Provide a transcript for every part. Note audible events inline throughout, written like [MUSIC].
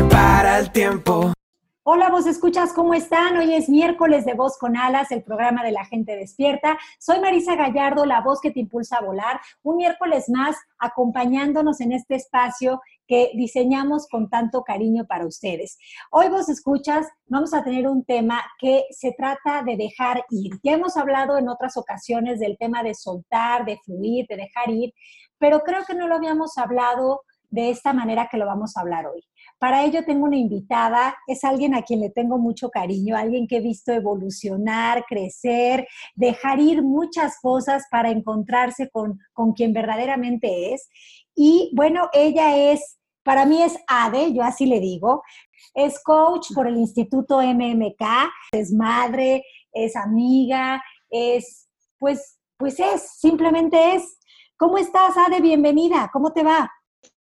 para el tiempo. Hola, vos escuchas, ¿cómo están? Hoy es miércoles de Voz con Alas, el programa de la gente despierta. Soy Marisa Gallardo, la voz que te impulsa a volar. Un miércoles más acompañándonos en este espacio que diseñamos con tanto cariño para ustedes. Hoy vos escuchas, vamos a tener un tema que se trata de dejar ir. Ya hemos hablado en otras ocasiones del tema de soltar, de fluir, de dejar ir, pero creo que no lo habíamos hablado de esta manera que lo vamos a hablar hoy. Para ello tengo una invitada, es alguien a quien le tengo mucho cariño, alguien que he visto evolucionar, crecer, dejar ir muchas cosas para encontrarse con, con quien verdaderamente es. Y bueno, ella es, para mí es ADE, yo así le digo, es coach por el Instituto MMK, es madre, es amiga, es, pues, pues es, simplemente es. ¿Cómo estás, Ade? Bienvenida, ¿cómo te va?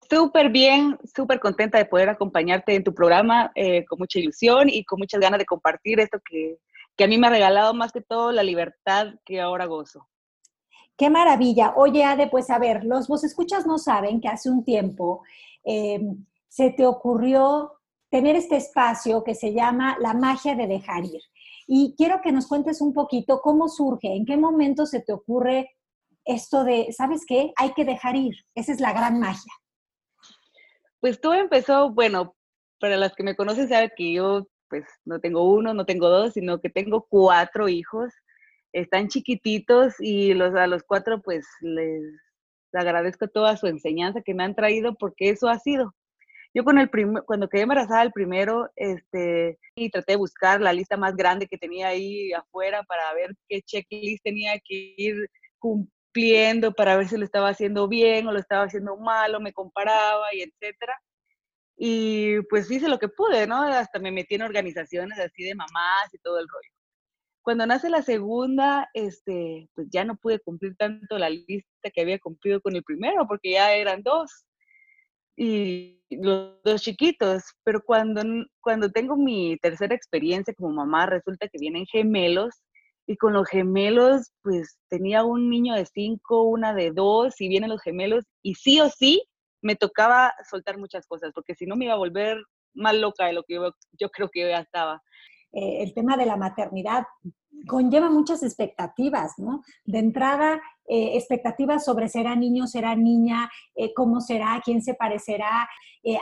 Súper bien, súper contenta de poder acompañarte en tu programa eh, con mucha ilusión y con muchas ganas de compartir esto que, que, a mí me ha regalado más que todo la libertad que ahora gozo. Qué maravilla. Oye, Ade, pues a ver, los vos escuchas no saben que hace un tiempo eh, se te ocurrió tener este espacio que se llama la magia de dejar ir. Y quiero que nos cuentes un poquito cómo surge, en qué momento se te ocurre esto de, ¿sabes qué? Hay que dejar ir. Esa es la gran magia. Pues todo empezó, bueno, para las que me conocen saben que yo pues no tengo uno, no tengo dos, sino que tengo cuatro hijos. Están chiquititos y los, a los cuatro pues les agradezco toda su enseñanza que me han traído porque eso ha sido. Yo con el cuando quedé embarazada el primero, este, y traté de buscar la lista más grande que tenía ahí afuera para ver qué checklist tenía que ir cumpliendo para ver si lo estaba haciendo bien o lo estaba haciendo mal o me comparaba y etcétera. Y pues hice lo que pude, ¿no? Hasta me metí en organizaciones así de mamás y todo el rollo. Cuando nace la segunda, este, pues ya no pude cumplir tanto la lista que había cumplido con el primero, porque ya eran dos y los dos chiquitos, pero cuando, cuando tengo mi tercera experiencia como mamá, resulta que vienen gemelos y con los gemelos, pues tenía un niño de cinco, una de dos, y vienen los gemelos, y sí o sí me tocaba soltar muchas cosas, porque si no me iba a volver más loca de lo que yo, creo que ya estaba. Eh, el tema de la maternidad conlleva muchas expectativas, ¿no? De entrada, eh, expectativas sobre será niño, será niña, eh, cómo será, quién se parecerá.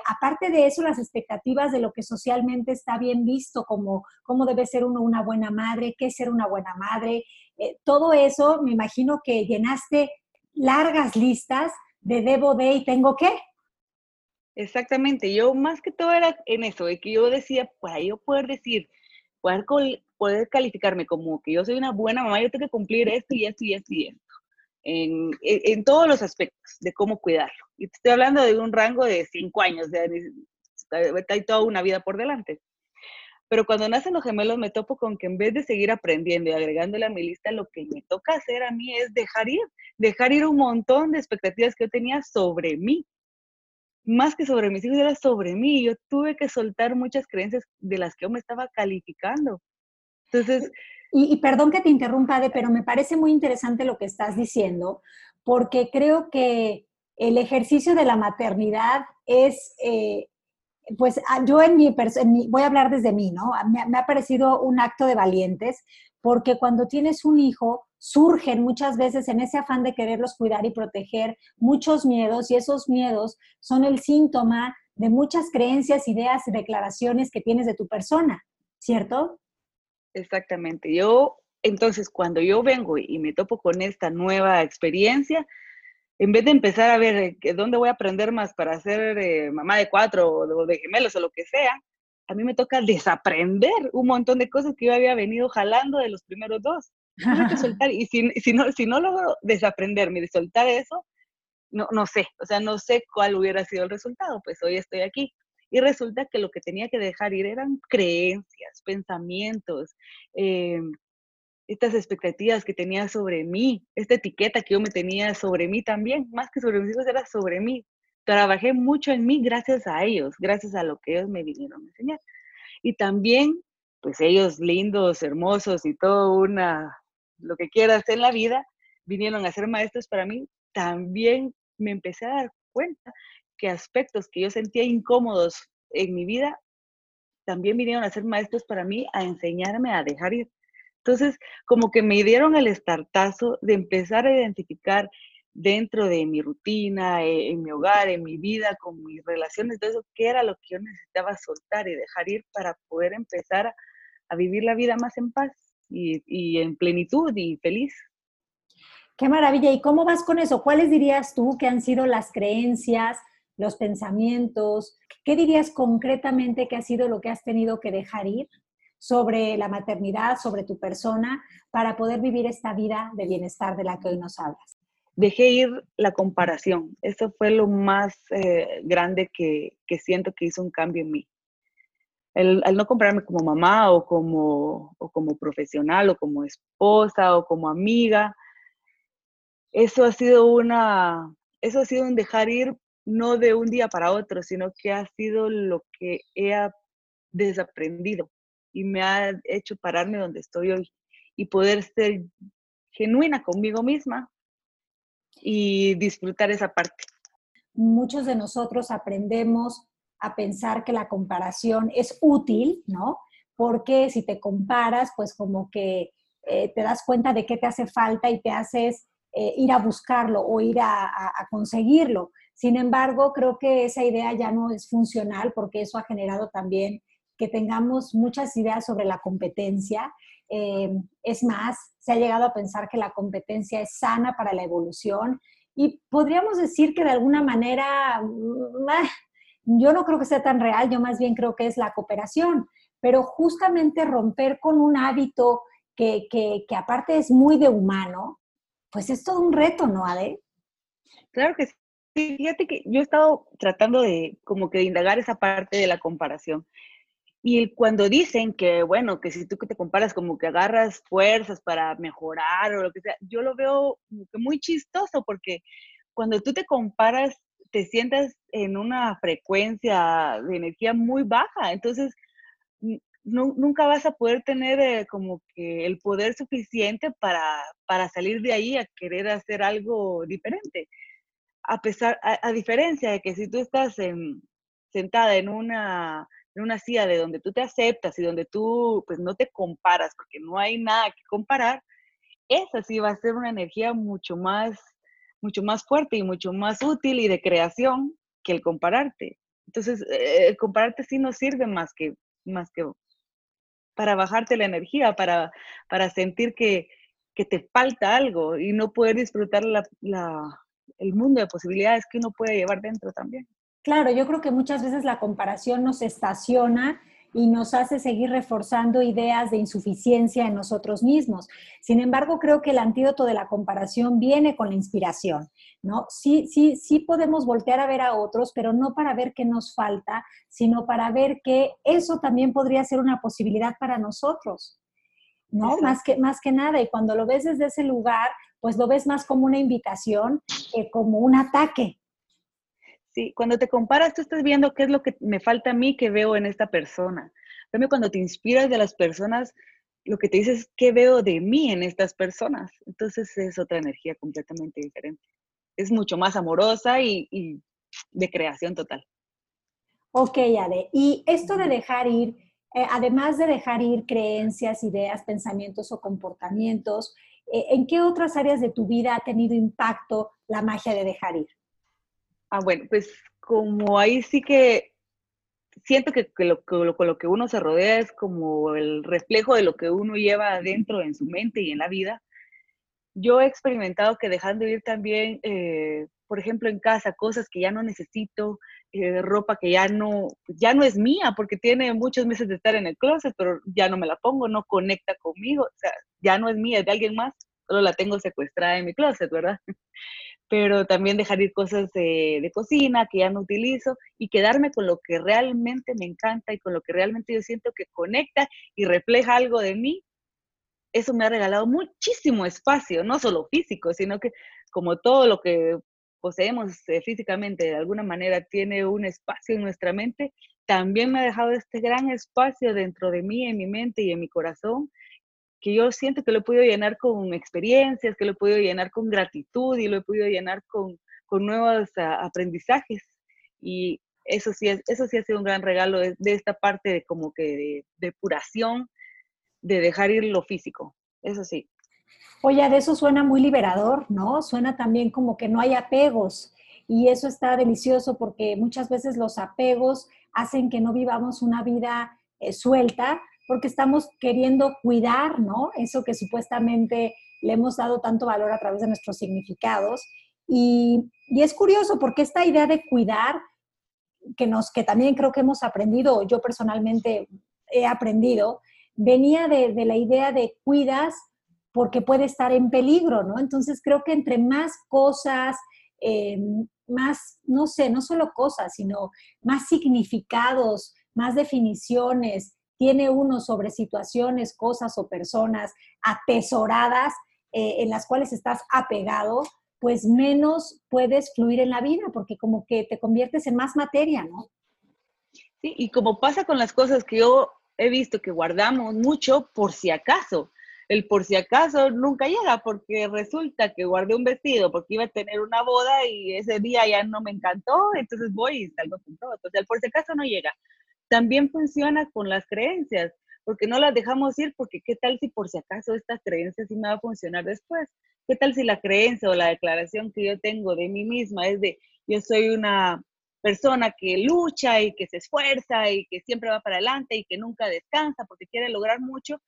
Aparte de eso, las expectativas de lo que socialmente está bien visto, como cómo debe ser uno una buena madre, qué ser una buena madre. todo eso, me imagino que llenaste largas listas de debo de y tengo que. Exactamente, yo más que todo era en eso, de que yo decía, para yo poder decir, poder, poder calificarme como que yo soy una buena mamá, yo tengo que cumplir esto y esto y esto y esto en, en, todos los aspectos de cómo cuidarlo. Y te estoy hablando de un rango de cinco años, de, hay toda una vida por delante. Pero cuando nacen los gemelos me topo con que en vez de seguir aprendiendo y agregándole a mi lista, lo que me toca hacer a mí es dejar ir, dejar ir un montón de expectativas que yo tenía sobre mí. Más que sobre mis hijos, era sobre mí. Yo tuve que soltar muchas creencias de las que yo me estaba calificando. Entonces, y, perdón que te interrumpa, de, pero me parece muy interesante lo que estás diciendo, porque creo que el ejercicio de la maternidad es, eh, pues ah, yo en mi, voy a hablar desde mí, ¿no? Me, me ha parecido un acto de valientes, porque cuando tienes un hijo, surgen muchas veces en ese afán de quererlos cuidar y proteger muchos miedos y esos miedos son el síntoma de muchas creencias, ideas y declaraciones que tienes de tu persona, ¿cierto? Exactamente. Yo, entonces, cuando yo vengo y me topo con esta nueva experiencia, en vez de empezar a ver eh, dónde voy a aprender más para ser eh, mamá de cuatro o de gemelos o lo que sea, a mí me toca desaprender un montón de cosas que yo había venido jalando de los primeros dos. [LAUGHS] soltar, y si, si, no, si no logro desaprenderme de soltar eso, no, no sé, o sea, no sé cuál hubiera sido el resultado, pues hoy estoy aquí. Y resulta que lo que tenía que dejar ir eran creencias, pensamientos, eh, estas expectativas que tenía sobre mí, esta etiqueta que yo me tenía sobre mí también, más que sobre mis hijos, era sobre mí. Trabajé mucho en mí gracias a ellos, gracias a lo que ellos me vinieron a enseñar. Y también, pues ellos lindos, hermosos y todo una, lo que quieras en la vida, vinieron a ser maestros para mí, también me empecé a dar cuenta que aspectos que yo sentía incómodos en mi vida también vinieron a ser maestros para mí a enseñarme a dejar ir. Entonces, como que me dieron el estartazo de empezar a identificar dentro de mi rutina, eh, en mi hogar, en mi vida, con mis relaciones, todo eso, qué era lo que yo necesitaba soltar y dejar ir para poder empezar a, vivir la vida más en paz y, y en plenitud y feliz. Qué maravilla. ¿Y cómo vas con eso? ¿Cuáles dirías tú que han sido las creencias, los pensamientos? ¿Qué dirías concretamente que ha sido lo que has tenido que dejar ir sobre la maternidad, sobre tu persona, para poder vivir esta vida de bienestar de la que hoy nos hablas? Dejé ir la comparación. Eso fue lo más eh, grande que, siento que hizo un cambio en mí. El, al no compararme como mamá o como, o como profesional o como esposa o como amiga, eso ha sido una, eso ha sido un dejar ir no de un día para otro, sino que ha sido lo que he desaprendido y me ha hecho pararme donde estoy hoy y poder ser genuina conmigo misma y disfrutar esa parte. Muchos de nosotros aprendemos a pensar que la comparación es útil, ¿no? Porque si te comparas, pues como que eh, te das cuenta de qué te hace falta y te haces eh, ir a buscarlo o ir a, conseguirlo. Sin embargo, creo que esa idea ya no es funcional porque eso ha generado también que tengamos muchas ideas sobre la competencia. Eh, es más, se ha llegado a pensar que la competencia es sana para la evolución y podríamos decir que de alguna manera, mm, ah, yo no creo que sea tan real, yo más bien creo que es la cooperación, pero justamente romper con un hábito que, que, que aparte es muy de humano, pues es todo un reto, ¿no, Ade? Claro que sí. Fíjate que yo he estado tratando de como que de indagar esa parte de la comparación. Y cuando dicen que, bueno, que si tú que te comparas como que agarras fuerzas para mejorar o lo que sea, yo lo veo muy chistoso porque cuando tú te comparas, te sientas en una frecuencia de energía muy baja. Entonces, nunca vas a poder tener eh, como que el poder suficiente para, para, salir de ahí a querer hacer algo diferente. A pesar, a, diferencia de que si tú estás sentada en una, en una silla de donde tú te aceptas y donde tú pues no te comparas porque no hay nada que comparar, esa sí va a ser una energía mucho más, mucho más fuerte y mucho más útil y de creación que el compararte. Entonces, eh, compararte sí no sirve más que, más que para bajarte la energía, para, para sentir que, te falta algo y no poder disfrutar el mundo de posibilidades que uno puede llevar dentro también. Claro, yo creo que muchas veces la comparación nos estaciona y nos hace seguir reforzando ideas de insuficiencia en nosotros mismos. Sin embargo, creo que el antídoto de la comparación viene con la inspiración, ¿no? Sí, sí, sí podemos voltear a ver a otros, pero no para ver qué nos falta, sino para ver que eso también podría ser una posibilidad para nosotros, ¿no? Más que, más que nada, y cuando lo ves desde ese lugar, pues lo ves más como una invitación que como un ataque, Sí, cuando te comparas, tú estás viendo qué es lo que me falta a mí que veo en esta persona. También cuando te inspiras de las personas, lo que te dices es qué veo de mí en estas personas. Entonces es otra energía completamente diferente. Es mucho más amorosa y, de creación total. Ok, Ale. Y esto de dejar ir, eh, además de dejar ir creencias, ideas, pensamientos o comportamientos, eh, ¿en qué otras áreas de tu vida ha tenido impacto la magia de dejar ir? Ah, bueno, pues como ahí sí que siento que, lo, con lo que uno se rodea es como el reflejo de lo que uno lleva adentro en su mente y en la vida. Yo he experimentado que dejando ir también, eh, por ejemplo, en casa, cosas que ya no necesito, eh, ropa que ya no, ya no es mía, porque tiene muchos meses de estar en el closet, pero ya no me la pongo, no conecta conmigo, o sea, ya no es mía, es de alguien más, solo la tengo secuestrada en mi closet, ¿verdad? Pero también dejar ir cosas de, cocina que ya no utilizo y quedarme con lo que realmente me encanta y con lo que realmente yo siento que conecta y refleja algo de mí, eso me ha regalado muchísimo espacio, no solo físico, sino que como todo lo que poseemos eh, físicamente de alguna manera tiene un espacio en nuestra mente, también me ha dejado este gran espacio dentro de mí, en mi mente y en mi corazón, que yo siento que lo he podido llenar con experiencias, que lo he podido llenar con gratitud y lo he podido llenar con, con nuevos ah, aprendizajes. Y eso sí, es, eso sí ha sido un gran regalo de, esta parte de como que de depuración, de dejar ir lo físico. Eso sí. Oye, de eso suena muy liberador, ¿no? Suena también como que no hay apegos. Y eso está delicioso porque muchas veces los apegos hacen que no vivamos una vida eh, suelta, porque estamos queriendo cuidar, ¿no? Eso que supuestamente le hemos dado tanto valor a través de nuestros significados. Y, es curioso porque esta idea de cuidar, que, nos, que también creo que hemos aprendido, yo personalmente he aprendido, venía de, la idea de cuidas porque puede estar en peligro, ¿no? Entonces creo que entre más cosas, eh, más, no sé, no solo cosas, sino más significados, más definiciones, tiene uno sobre situaciones, cosas o personas atesoradas eh, en las cuales estás apegado, pues menos puedes fluir en la vida, porque como que te conviertes en más materia, ¿no? Sí, y como pasa con las cosas que yo he visto que guardamos mucho por si acaso. El por si acaso nunca llega porque resulta que guardé un vestido porque iba a tener una boda y ese día ya no me encantó, entonces voy y salgo con todo. Entonces el por si acaso no llega. También funciona con las creencias, porque no las dejamos ir, porque qué tal si por si acaso esta creencia sí me va a funcionar después. ¿Qué tal si la creencia o la declaración que yo tengo de mí misma es de yo soy una persona que lucha y que se esfuerza y que siempre va para adelante y que nunca descansa porque quiere lograr mucho?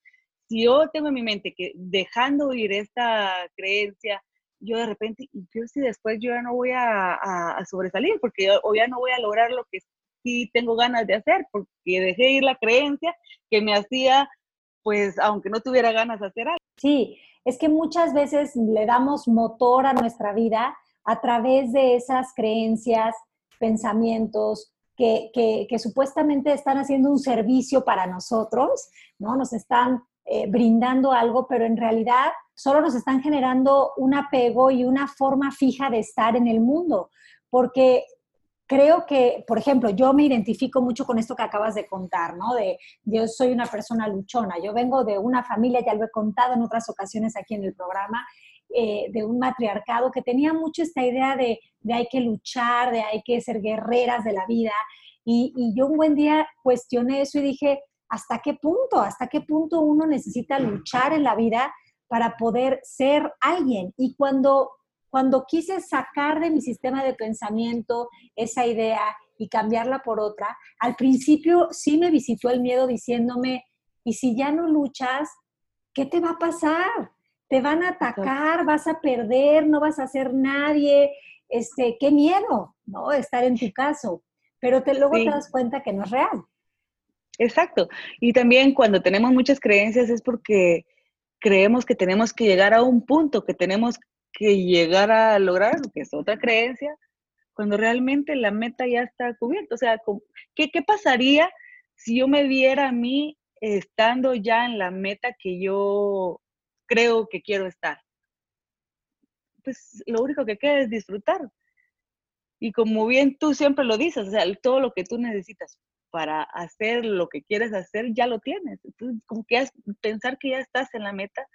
Si yo tengo en mi mente que dejando ir esta creencia, yo de repente, yo si después yo ya no voy a, sobresalir porque yo, ya no voy a lograr lo que tengo ganas de hacer, porque dejé ir la creencia que me hacía, pues, aunque no tuviera ganas de hacer algo. Sí, es que muchas veces le damos motor a nuestra vida a través de esas creencias, pensamientos, que, que, supuestamente están haciendo un servicio para nosotros, ¿no? Nos están eh, brindando algo, pero en realidad solo nos están generando un apego y una forma fija de estar en el mundo, porque creo que, por ejemplo, yo me identifico mucho con esto que acabas de contar, ¿no? De yo soy una persona luchona, yo vengo de una familia, ya lo he contado en otras ocasiones aquí en el programa, eh, de un matriarcado que tenía mucho esta idea de, de, hay que luchar, de hay que ser guerreras de la vida. Y, y yo un buen día cuestioné eso y dije, ¿hasta qué punto? ¿Hasta qué punto uno necesita luchar en la vida para poder ser alguien? Y cuando cuando quise sacar de mi sistema de pensamiento esa idea y cambiarla por otra, al principio sí me visitó el miedo diciéndome, ¿y si ya no luchas, qué te va a pasar? Te van a atacar, vas a perder, no vas a ser nadie, este, qué miedo, ¿no? Estar en tu caso. Pero te, luego te das cuenta que no es real. Exacto. Y también cuando tenemos muchas creencias es porque creemos que tenemos que llegar a un punto, que tenemos que llegar a lograr, que es otra creencia, cuando realmente la meta ya está cubierta. O sea, ¿qué, ¿qué pasaría si yo me viera a mí estando ya en la meta que yo creo que quiero estar? Pues lo único que queda es disfrutar. Y como bien tú siempre lo dices, o sea, todo lo que tú necesitas para hacer lo que quieres hacer, ya lo tienes. Entonces, como que pensar que ya estás en la meta,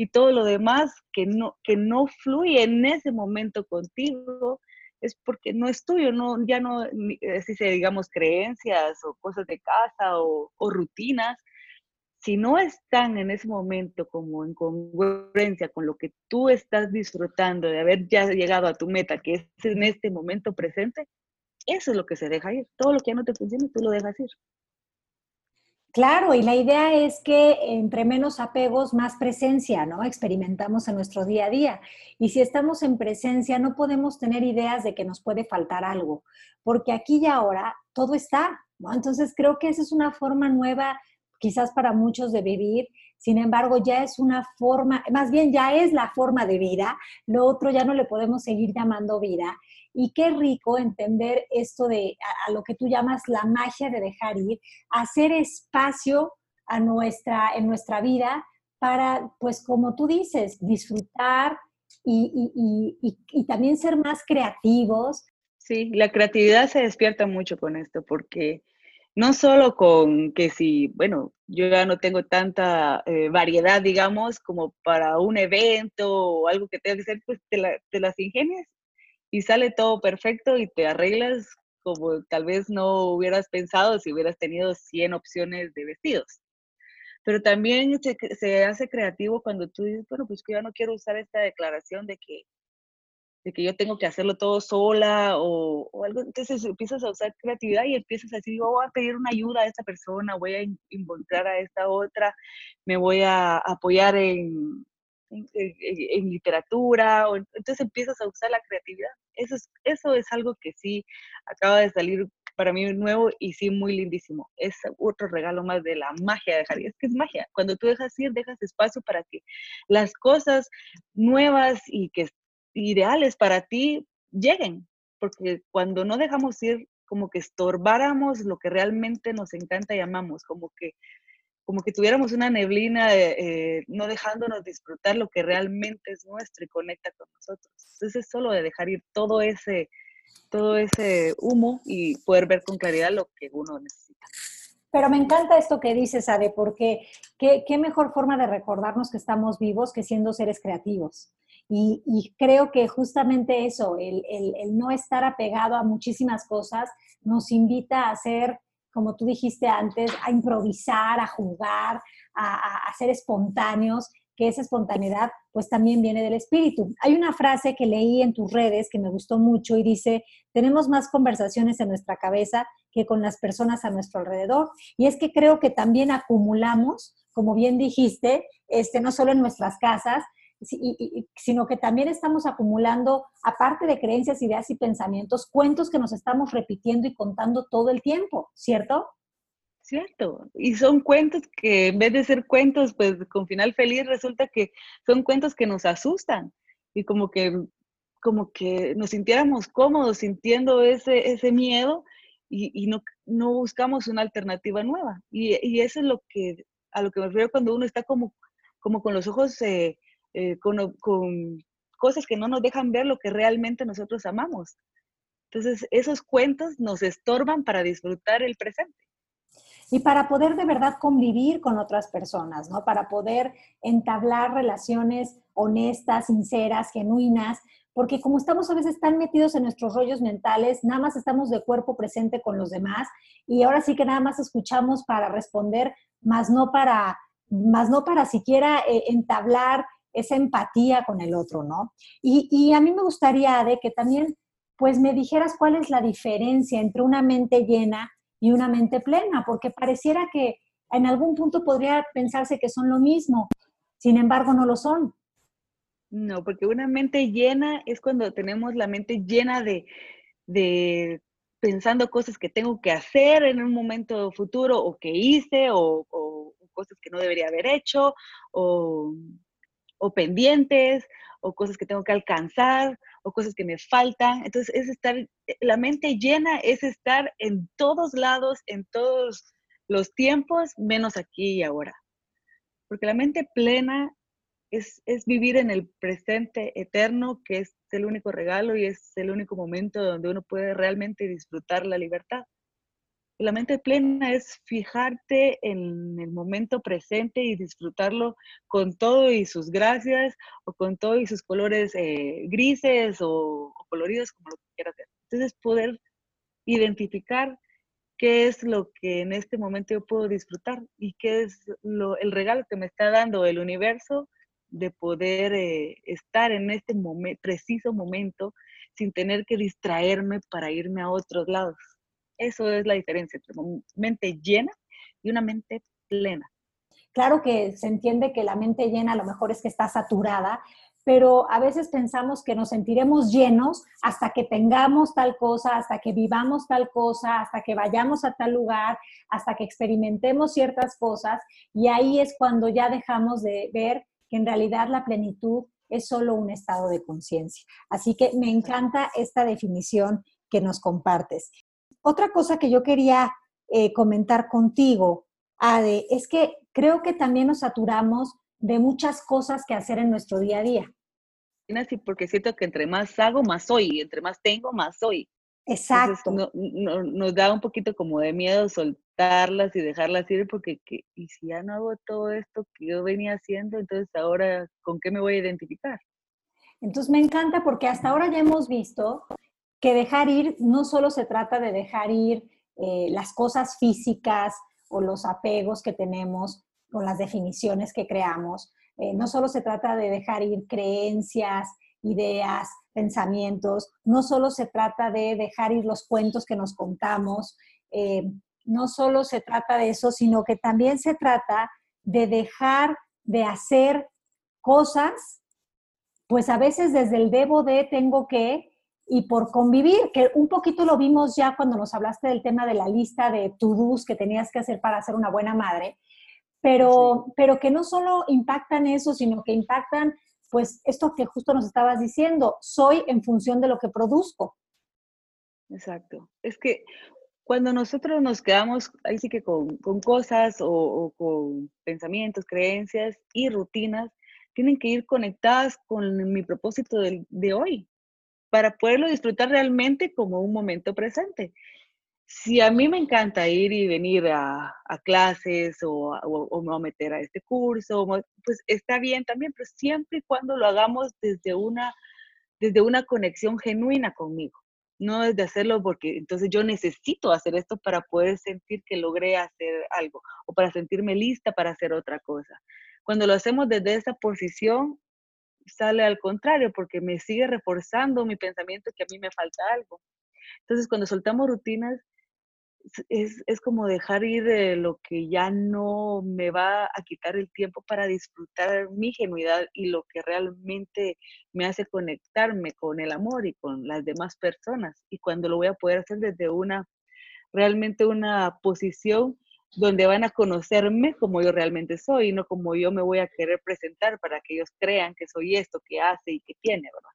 y todo lo demás que no, que no fluye en ese momento contigo es porque no es tuyo, no, ya no, si se digamos creencias o cosas de casa o, o rutinas, si no están en ese momento como en congruencia con lo que tú estás disfrutando de haber ya llegado a tu meta, que es en este momento presente, eso es lo que se deja ir. Todo lo que ya no te funciona, tú lo dejas ir. Claro, y la idea es que entre menos apegos, más presencia, ¿no? Experimentamos en nuestro día a día. Y si estamos en presencia, no podemos tener ideas de que nos puede faltar algo, porque aquí y ahora todo está. Entonces creo que esa es una forma nueva, quizás para muchos, de vivir. Sin embargo, ya es una forma, más bien ya es la forma de vida. Lo otro ya no le podemos seguir llamando vida. Y qué rico entender esto de a, lo que tú llamas la magia de dejar ir, hacer espacio a nuestra, en nuestra vida para, pues como tú dices, disfrutar y, y también ser más creativos. Sí, la creatividad se despierta mucho con esto porque no solo con que si, bueno, yo ya no tengo tanta eh, variedad, digamos, como para un evento o algo que tenga que ser, pues te, te las ingenias y sale todo perfecto y te arreglas como tal vez no hubieras pensado si hubieras tenido 100 opciones de vestidos. Pero también se, se, hace creativo cuando tú dices, bueno, pues que ya no quiero usar esta declaración de que, de que yo tengo que hacerlo todo sola o, o algo. Entonces empiezas a usar creatividad y empiezas a decir, yo voy a pedir una ayuda a esta persona, voy a involucrar a esta otra, me voy a apoyar en, en, literatura, o, entonces empiezas a usar la creatividad. Eso es, eso es algo que sí acaba de salir para mí nuevo y sí muy lindísimo. Es otro regalo más de la magia de dejar. Es que es magia. Cuando tú dejas ir, dejas espacio para que las cosas nuevas y que ideales para ti lleguen. Porque cuando no dejamos ir, como que estorbáramos lo que realmente nos encanta y amamos, como que como que tuviéramos una neblina, eh, no dejándonos disfrutar lo que realmente es nuestro y conecta con nosotros. Entonces es solo de dejar ir todo ese, todo ese humo y poder ver con claridad lo que uno necesita. Pero me encanta esto que dices, Ade, porque qué, qué mejor forma de recordarnos que estamos vivos que siendo seres creativos. Y, y creo que justamente eso, el, el, el no estar apegado a muchísimas cosas, nos invita a ser como tú dijiste antes, a improvisar, a jugar, a, ser espontáneos, que esa espontaneidad pues también viene del espíritu. Hay una frase que leí en tus redes que me gustó mucho y dice, tenemos más conversaciones en nuestra cabeza que con las personas a nuestro alrededor. Y es que creo que también acumulamos, como bien dijiste, este, no solo en nuestras casas, sino que también estamos acumulando, aparte de creencias, ideas y pensamientos, cuentos que nos estamos repitiendo y contando todo el tiempo, ¿cierto? Cierto, y son cuentos que en vez de ser cuentos, pues con final feliz, resulta que son cuentos que nos asustan y como que, como que nos sintiéramos cómodos sintiendo ese, ese miedo y, no, no, buscamos una alternativa nueva. Y, y, eso es lo que, a lo que me refiero cuando uno está como, como con los ojos... Eh, eh, con, cosas que no nos dejan ver lo que realmente nosotros amamos. Entonces, esos cuentos nos estorban para disfrutar el presente. Y para poder de verdad convivir con otras personas, ¿no? Para poder entablar relaciones honestas, sinceras, genuinas, porque como estamos a veces tan metidos en nuestros rollos mentales, nada más estamos de cuerpo presente con los demás y ahora sí que nada más escuchamos para responder, más no para, más no para siquiera eh, entablar esa empatía con el otro, ¿no? Y, a mí me gustaría, de que también, pues me dijeras cuál es la diferencia entre una mente llena y una mente plena, porque pareciera que en algún punto podría pensarse que son lo mismo, sin embargo no lo son. No, porque una mente llena es cuando tenemos la mente llena de, de pensando cosas que tengo que hacer en un momento futuro o que hice o, o cosas que no debería haber hecho o o pendientes, o cosas que tengo que alcanzar, o cosas que me faltan. Entonces, es estar, eh, la mente llena es estar en todos lados, en todos los tiempos, menos aquí y ahora. Porque la mente plena es, es vivir en el presente eterno, que es el único regalo y es el único momento donde uno puede realmente disfrutar la libertad. La mente plena es fijarte en el momento presente y disfrutarlo con todo y sus gracias o con todo y sus colores eh, grises o, coloridos, como lo quieras hacer. Entonces, poder identificar qué es lo que en este momento yo puedo disfrutar y qué es el regalo que me está dando el universo de poder eh, estar en este preciso momento sin tener que distraerme para irme a otros lados. Eso es la diferencia entre una mente llena y una mente plena. Claro que se entiende que la mente llena a lo mejor es que está saturada, pero a veces pensamos que nos sentiremos llenos hasta que tengamos tal cosa, hasta que vivamos tal cosa, hasta que vayamos a tal lugar, hasta que experimentemos ciertas cosas y ahí es cuando ya dejamos de ver que en realidad la plenitud es solo un estado de conciencia. Así que me encanta esta definición que nos compartes. Otra cosa que yo quería eh, comentar contigo, Ade, es que creo que también nos saturamos de muchas cosas que hacer en nuestro día a día. Sí, porque siento que entre más hago, más soy, entre más tengo, más soy. Exacto. nos da un poquito como de miedo soltarlas y dejarlas ir porque, ¿y si ya no hago todo esto que yo venía haciendo, entonces ahora, ¿con qué me voy a identificar? Entonces me encanta porque hasta ahora ya hemos visto que dejar ir no solo se trata de dejar ir eh, las cosas físicas o los apegos que tenemos con las definiciones que creamos, eh, no solo se trata de dejar ir creencias, ideas, pensamientos, no solo se trata de dejar ir los cuentos que nos contamos, eh, no solo se trata de eso, sino que también se trata de dejar de hacer cosas, pues a veces desde el debo de, tengo que, y por convivir, que un poquito lo vimos ya cuando nos hablaste del tema de la lista de to-dos que tenías que hacer para ser una buena madre, pero, pero que no solo impactan eso, sino que impactan pues esto que justo nos estabas diciendo, soy en función de lo que produzco. Exacto. Es que cuando nosotros nos quedamos ahí sí que con, cosas o, con pensamientos, creencias y rutinas, tienen que ir conectadas con mi propósito de, de hoy para poderlo disfrutar realmente como un momento presente si a mí me encanta ir y venir a, clases o, o, meter a este curso, pues está bien también, pero siempre y cuando lo hagamos desde una, desde una conexión genuina conmigo, no desde hacerlo porque entonces yo necesito hacer esto para poder sentir que logré hacer algo o para sentirme lista para hacer otra cosa. Cuando lo hacemos desde esa posición, sale al contrario, porque me sigue reforzando mi pensamiento que a mí me falta algo. Entonces, cuando soltamos rutinas, es, es, como dejar ir de lo que ya no me va a quitar el tiempo para disfrutar mi genuidad y lo que realmente me hace conectarme con el amor y con las demás personas. Y cuando lo voy a poder hacer desde una, realmente una posición donde van a conocerme como yo realmente soy, no como yo me voy a querer presentar para que ellos crean que soy esto, que hace y que tiene, ¿verdad?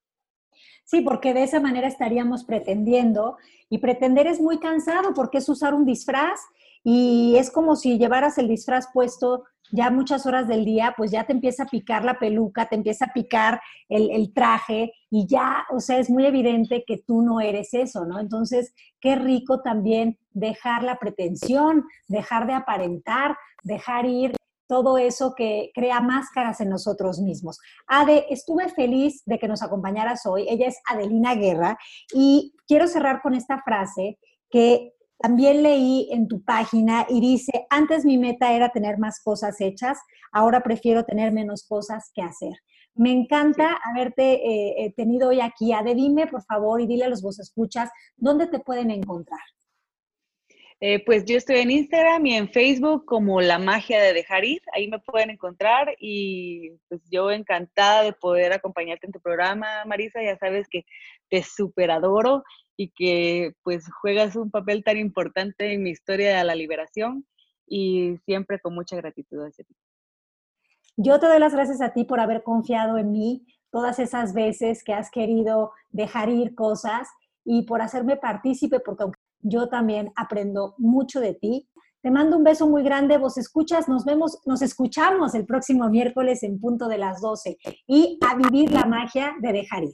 Sí, porque de esa manera estaríamos pretendiendo y pretender es muy cansado porque es usar un disfraz y es como si llevaras el disfraz puesto ya muchas horas del día, pues ya te empieza a picar la peluca, te empieza a picar el, traje y ya, o sea, es muy evidente que tú no eres eso, ¿no? Entonces, qué rico también dejar la pretensión, dejar de aparentar, dejar ir todo eso que crea máscaras en nosotros mismos. Ade, estuve feliz de que nos acompañaras hoy. Ella es Adelina Guerra y quiero cerrar con esta frase que también leí en tu página y dice, antes mi meta era tener más cosas hechas, ahora prefiero tener menos cosas que hacer. Me encanta haberte eh, eh, tenido hoy aquí. Ade, dime por favor y dile a los vos escuchas, ¿dónde te pueden encontrar? Eh, pues yo estoy en Instagram y en Facebook como La Magia de Dejar Ir, ahí me pueden encontrar y pues yo encantada de poder acompañarte en tu programa, Marisa, ya sabes que te super adoro y que pues juegas un papel tan importante en mi historia de la liberación y siempre con mucha gratitud. Yo te doy las gracias a ti por haber confiado en mí todas esas veces que has querido dejar ir cosas y por hacerme partícipe, porque yo también aprendo mucho de ti. Te mando un beso muy grande, vos escuchas, nos vemos, nos escuchamos el próximo miércoles en punto de las 12 y a vivir la magia de dejar ir.